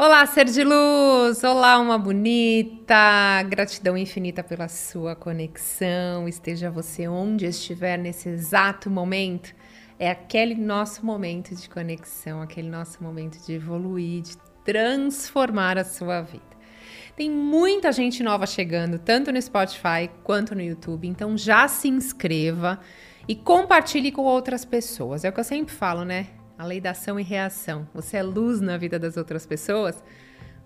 Olá, ser de luz! Olá, uma bonita! Gratidão infinita pela sua conexão. Esteja você onde estiver nesse exato momento. É aquele nosso momento de conexão, aquele nosso momento de evoluir, de transformar a sua vida. Tem muita gente nova chegando, tanto no Spotify quanto no YouTube, então já se inscreva e compartilhe com outras pessoas. É o que eu sempre falo, né? A lei da ação e reação. Você é luz na vida das outras pessoas,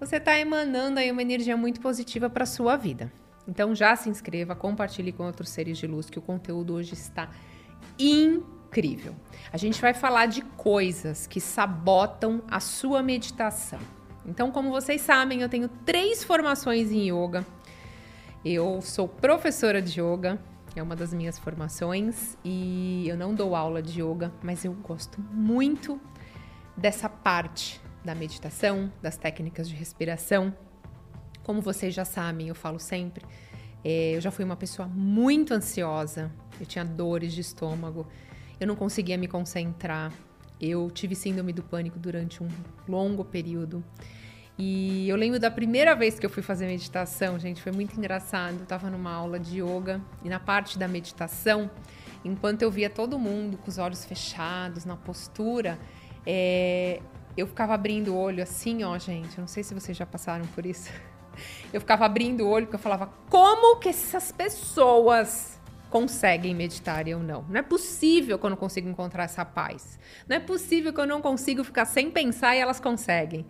você está emanando aí uma energia muito positiva para a sua vida. Então já se inscreva, compartilhe com outros seres de luz que o conteúdo hoje está incrível. A gente vai falar de coisas que sabotam a sua meditação. Então, como vocês sabem, eu tenho três formações em yoga. Eu sou professora de yoga, é uma das minhas formações e eu não dou aula de yoga, mas eu gosto muito dessa parte da meditação, das técnicas de respiração. Como vocês já sabem, eu falo sempre, é, eu já fui uma pessoa muito ansiosa, eu tinha dores de estômago, eu não conseguia me concentrar, eu tive síndrome do pânico durante um longo período. E eu lembro da primeira vez que eu fui fazer meditação, gente, foi muito engraçado. Eu tava numa aula de yoga e na parte da meditação, enquanto eu via todo mundo com os olhos fechados, na postura, é, eu ficava abrindo o olho assim, ó, gente. Eu não sei se vocês já passaram por isso. Eu ficava abrindo o olho porque eu falava: como que essas pessoas conseguem meditar e eu não? Não é possível que eu não consiga encontrar essa paz. Não é possível que eu não consiga ficar sem pensar e elas conseguem.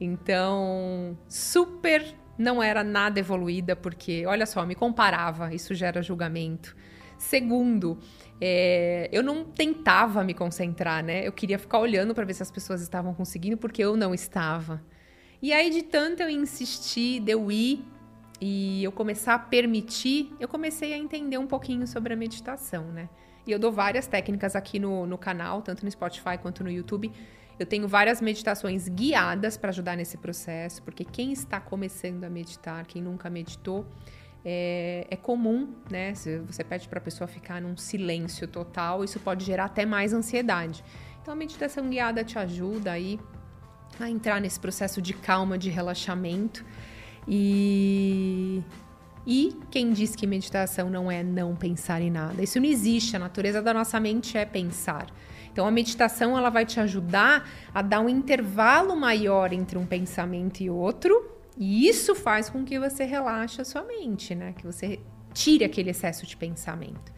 Então, super não era nada evoluída, porque, olha só, me comparava, isso gera julgamento. Segundo, é, eu não tentava me concentrar, né? Eu queria ficar olhando para ver se as pessoas estavam conseguindo, porque eu não estava. E aí, de tanto eu insistir, de eu ir e eu começar a permitir, eu comecei a entender um pouquinho sobre a meditação, né? E eu dou várias técnicas aqui no, no canal, tanto no Spotify quanto no YouTube, eu tenho várias meditações guiadas para ajudar nesse processo, porque quem está começando a meditar, quem nunca meditou, é, é comum, né? Se você pede para a pessoa ficar num silêncio total, isso pode gerar até mais ansiedade. Então, a meditação guiada te ajuda aí a entrar nesse processo de calma, de relaxamento. E, e quem diz que meditação não é não pensar em nada? Isso não existe. A natureza da nossa mente é pensar. Então a meditação ela vai te ajudar a dar um intervalo maior entre um pensamento e outro, e isso faz com que você relaxe a sua mente, né? Que você tire aquele excesso de pensamento.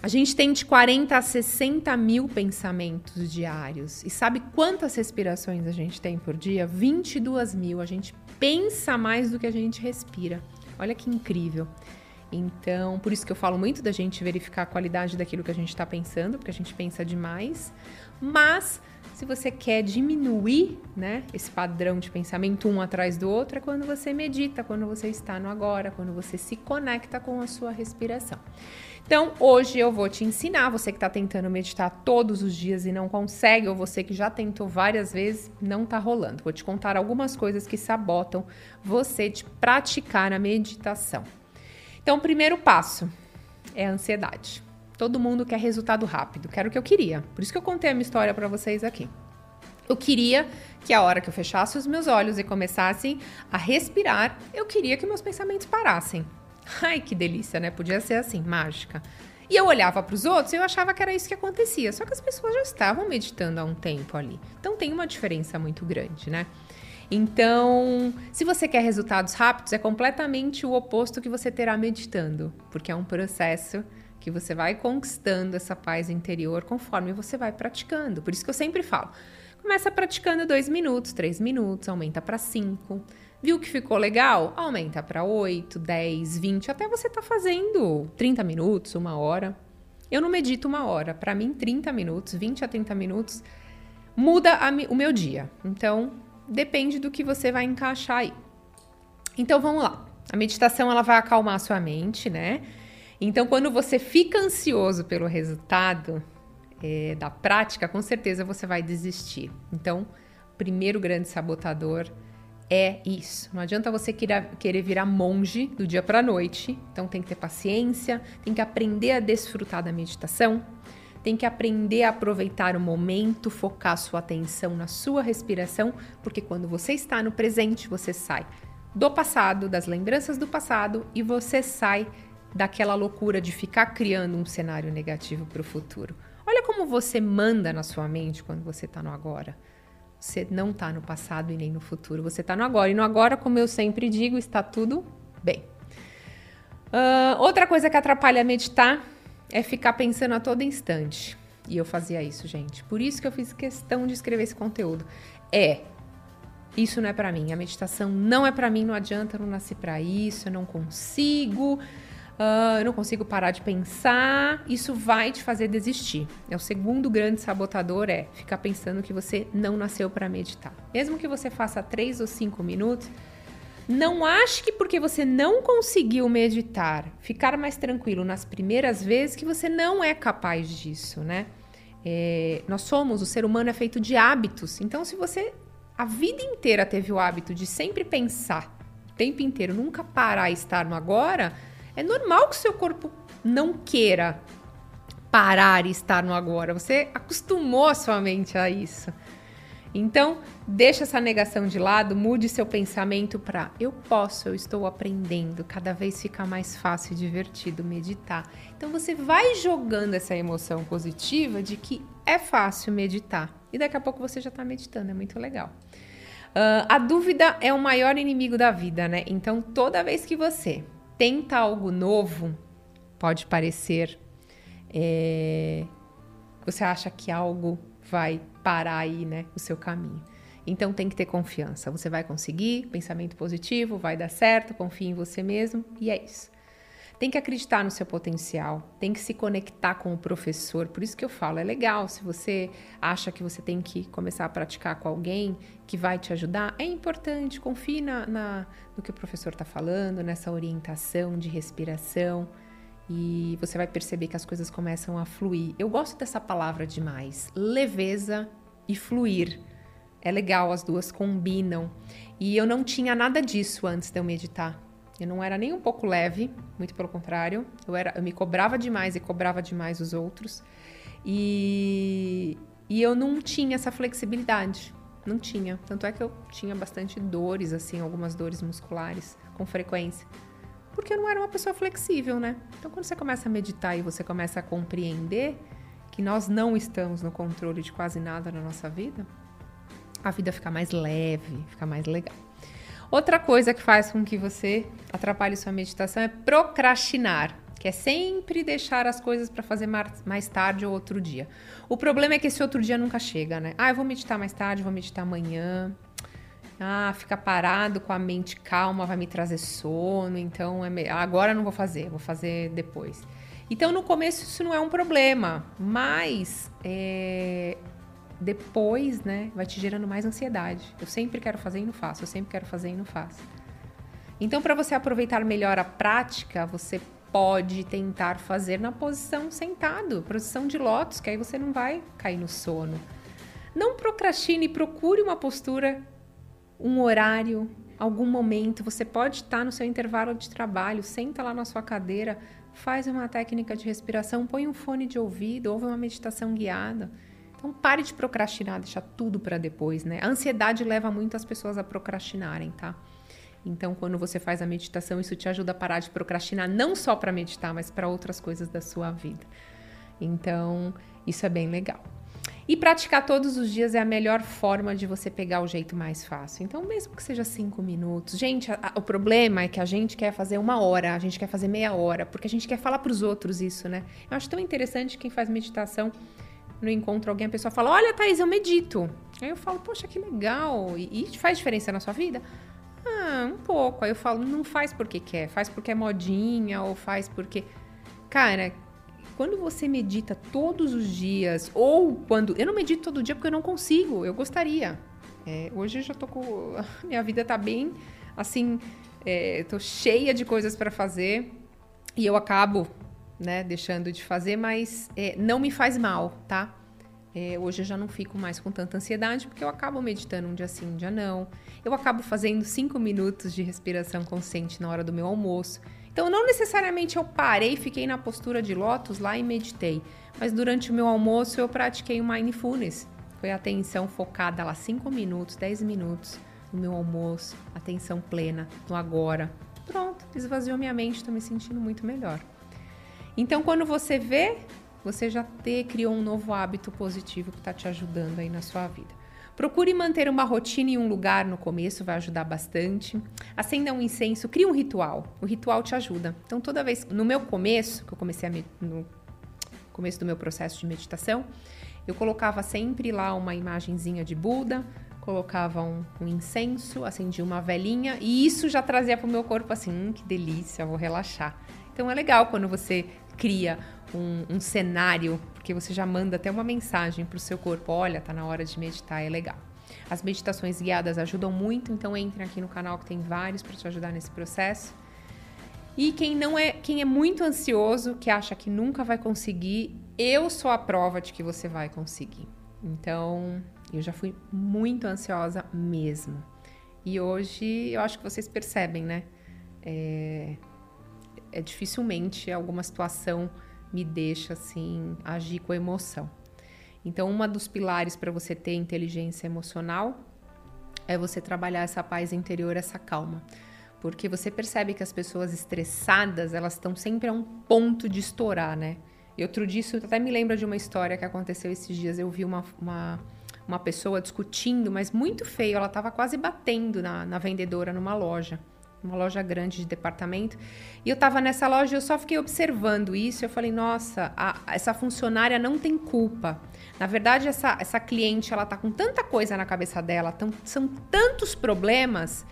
A gente tem de 40 a 60 mil pensamentos diários. E sabe quantas respirações a gente tem por dia? 22 mil. A gente pensa mais do que a gente respira. Olha que incrível. Então, por isso que eu falo muito da gente verificar a qualidade daquilo que a gente está pensando, porque a gente pensa demais. Mas, se você quer diminuir né, esse padrão de pensamento um atrás do outro, é quando você medita, quando você está no agora, quando você se conecta com a sua respiração. Então, hoje eu vou te ensinar, você que está tentando meditar todos os dias e não consegue, ou você que já tentou várias vezes, não está rolando. Vou te contar algumas coisas que sabotam você de praticar a meditação. Então, o primeiro passo é a ansiedade. Todo mundo quer resultado rápido, quero o que eu queria. Por isso que eu contei a minha história para vocês aqui. Eu queria que a hora que eu fechasse os meus olhos e começasse a respirar, eu queria que meus pensamentos parassem. Ai, que delícia, né? Podia ser assim, mágica. E eu olhava para os outros e eu achava que era isso que acontecia. Só que as pessoas já estavam meditando há um tempo ali. Então tem uma diferença muito grande, né? Então, se você quer resultados rápidos, é completamente o oposto que você terá meditando, porque é um processo que você vai conquistando essa paz interior conforme você vai praticando. Por isso que eu sempre falo: começa praticando dois minutos, três minutos, aumenta para cinco. Viu que ficou legal? Aumenta para 8, 10, 20, até você tá fazendo 30 minutos, uma hora. Eu não medito uma hora. Para mim, 30 minutos, 20 a 30 minutos muda a, o meu dia. Então, depende do que você vai encaixar aí. Então vamos lá. A meditação ela vai acalmar a sua mente, né? Então quando você fica ansioso pelo resultado é, da prática, com certeza você vai desistir. Então, primeiro grande sabotador é isso. Não adianta você querer virar monge do dia para noite. Então tem que ter paciência, tem que aprender a desfrutar da meditação, tem que aprender a aproveitar o momento, focar sua atenção na sua respiração, porque quando você está no presente, você sai do passado, das lembranças do passado e você sai daquela loucura de ficar criando um cenário negativo para o futuro. Olha como você manda na sua mente quando você está no agora. Você não está no passado e nem no futuro, você está no agora. E no agora, como eu sempre digo, está tudo bem. Uh, outra coisa que atrapalha meditar é ficar pensando a todo instante. E eu fazia isso, gente. Por isso que eu fiz questão de escrever esse conteúdo. É, isso não é para mim. A meditação não é para mim. Não adianta, eu não nasci para isso. Eu não consigo. Uh, eu não consigo parar de pensar. Isso vai te fazer desistir. É o segundo grande sabotador é ficar pensando que você não nasceu para meditar. Mesmo que você faça três ou cinco minutos, não ache que porque você não conseguiu meditar, ficar mais tranquilo nas primeiras vezes, que você não é capaz disso, né? É, nós somos, o ser humano é feito de hábitos. Então, se você a vida inteira teve o hábito de sempre pensar o tempo inteiro, nunca parar e estar no agora, é normal que o seu corpo não queira parar e estar no agora. Você acostumou a sua mente a isso. Então, deixa essa negação de lado, mude seu pensamento para eu posso, eu estou aprendendo, cada vez fica mais fácil e divertido meditar. Então você vai jogando essa emoção positiva de que é fácil meditar. E daqui a pouco você já está meditando, é muito legal. Uh, a dúvida é o maior inimigo da vida, né? Então, toda vez que você tenta algo novo, pode parecer. É, você acha que algo vai parar aí, né, o seu caminho. Então tem que ter confiança. Você vai conseguir, pensamento positivo, vai dar certo, confie em você mesmo e é isso. Tem que acreditar no seu potencial, tem que se conectar com o professor. Por isso que eu falo, é legal se você acha que você tem que começar a praticar com alguém que vai te ajudar, é importante, confie na, na no que o professor está falando, nessa orientação de respiração e você vai perceber que as coisas começam a fluir. Eu gosto dessa palavra demais, leveza e fluir. É legal, as duas combinam. E eu não tinha nada disso antes de eu meditar. Eu não era nem um pouco leve, muito pelo contrário. Eu, era, eu me cobrava demais e cobrava demais os outros. E, e eu não tinha essa flexibilidade. Não tinha. Tanto é que eu tinha bastante dores, assim, algumas dores musculares com frequência porque eu não era uma pessoa flexível, né? Então, quando você começa a meditar e você começa a compreender que nós não estamos no controle de quase nada na nossa vida, a vida fica mais leve, fica mais legal. Outra coisa que faz com que você atrapalhe sua meditação é procrastinar, que é sempre deixar as coisas para fazer mais tarde ou outro dia. O problema é que esse outro dia nunca chega, né? Ah, eu vou meditar mais tarde, vou meditar amanhã. Ah, ficar parado com a mente calma vai me trazer sono, então é agora não vou fazer, vou fazer depois. Então no começo isso não é um problema, mas é, depois, né, vai te gerando mais ansiedade. Eu sempre quero fazer e não faço, eu sempre quero fazer e não faço. Então para você aproveitar melhor a prática, você pode tentar fazer na posição sentado, posição de lótus, que aí você não vai cair no sono. Não procrastine, procure uma postura um horário, algum momento, você pode estar no seu intervalo de trabalho, senta lá na sua cadeira, faz uma técnica de respiração, põe um fone de ouvido, ouve uma meditação guiada. Então pare de procrastinar, deixar tudo para depois, né? A ansiedade leva muito as pessoas a procrastinarem, tá? Então, quando você faz a meditação, isso te ajuda a parar de procrastinar, não só para meditar, mas para outras coisas da sua vida. Então, isso é bem legal. E praticar todos os dias é a melhor forma de você pegar o jeito mais fácil. Então, mesmo que seja cinco minutos. Gente, a, a, o problema é que a gente quer fazer uma hora, a gente quer fazer meia hora, porque a gente quer falar para os outros isso, né? Eu acho tão interessante quem faz meditação no encontro alguém, a pessoa fala: Olha, Thaís, eu medito. Aí eu falo: Poxa, que legal. E, e faz diferença na sua vida? Ah, um pouco. Aí eu falo: Não faz porque quer, faz porque é modinha ou faz porque. Cara, quando você medita todos os dias, ou quando. Eu não medito todo dia porque eu não consigo, eu gostaria. É, hoje eu já tô com. Minha vida tá bem assim. É, tô cheia de coisas para fazer e eu acabo né, deixando de fazer, mas é, não me faz mal, tá? É, hoje eu já não fico mais com tanta ansiedade porque eu acabo meditando um dia sim, um dia não. Eu acabo fazendo cinco minutos de respiração consciente na hora do meu almoço. Então, não necessariamente eu parei, fiquei na postura de lótus lá e meditei, mas durante o meu almoço eu pratiquei o mindfulness. Foi atenção focada lá 5 minutos, 10 minutos no meu almoço, atenção plena no agora. Pronto, esvaziou minha mente, estou me sentindo muito melhor. Então, quando você vê, você já te, criou um novo hábito positivo que está te ajudando aí na sua vida. Procure manter uma rotina em um lugar no começo, vai ajudar bastante. Acenda um incenso, crie um ritual. O ritual te ajuda. Então, toda vez, no meu começo, que eu comecei no começo do meu processo de meditação, eu colocava sempre lá uma imagenzinha de Buda, colocava um, um incenso, acendia uma velinha e isso já trazia para o meu corpo assim, hum, que delícia, vou relaxar. Então é legal quando você cria um, um cenário, porque você já manda até uma mensagem para o seu corpo: olha, tá na hora de meditar, é legal. As meditações guiadas ajudam muito, então entre aqui no canal que tem vários para te ajudar nesse processo. E quem não é, quem é muito ansioso, que acha que nunca vai conseguir, eu sou a prova de que você vai conseguir. Então, eu já fui muito ansiosa mesmo. E hoje eu acho que vocês percebem, né? É, é dificilmente alguma situação me deixa assim agir com emoção. Então, uma dos pilares para você ter inteligência emocional é você trabalhar essa paz interior, essa calma. Porque você percebe que as pessoas estressadas, elas estão sempre a um ponto de estourar, né? E outro dia, isso até me lembra de uma história que aconteceu esses dias. Eu vi uma, uma, uma pessoa discutindo, mas muito feio. Ela estava quase batendo na, na vendedora numa loja uma loja grande de departamento. E eu estava nessa loja e eu só fiquei observando isso. Eu falei, nossa, a, essa funcionária não tem culpa. Na verdade, essa, essa cliente, ela tá com tanta coisa na cabeça dela, tão, são tantos problemas,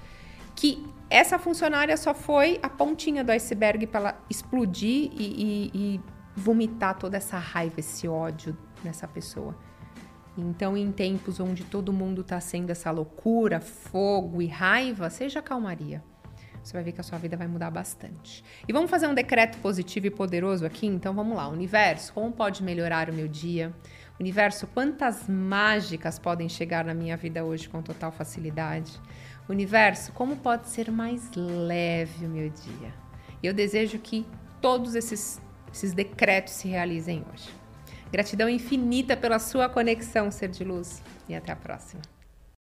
que essa funcionária só foi a pontinha do iceberg para ela explodir e, e, e vomitar toda essa raiva, esse ódio nessa pessoa. Então, em tempos onde todo mundo está sendo essa loucura, fogo e raiva, seja calmaria você vai ver que a sua vida vai mudar bastante. E vamos fazer um decreto positivo e poderoso aqui? Então vamos lá. Universo, como pode melhorar o meu dia? Universo, quantas mágicas podem chegar na minha vida hoje com total facilidade? Universo, como pode ser mais leve o meu dia? Eu desejo que todos esses, esses decretos se realizem hoje. Gratidão infinita pela sua conexão, ser de luz, e até a próxima.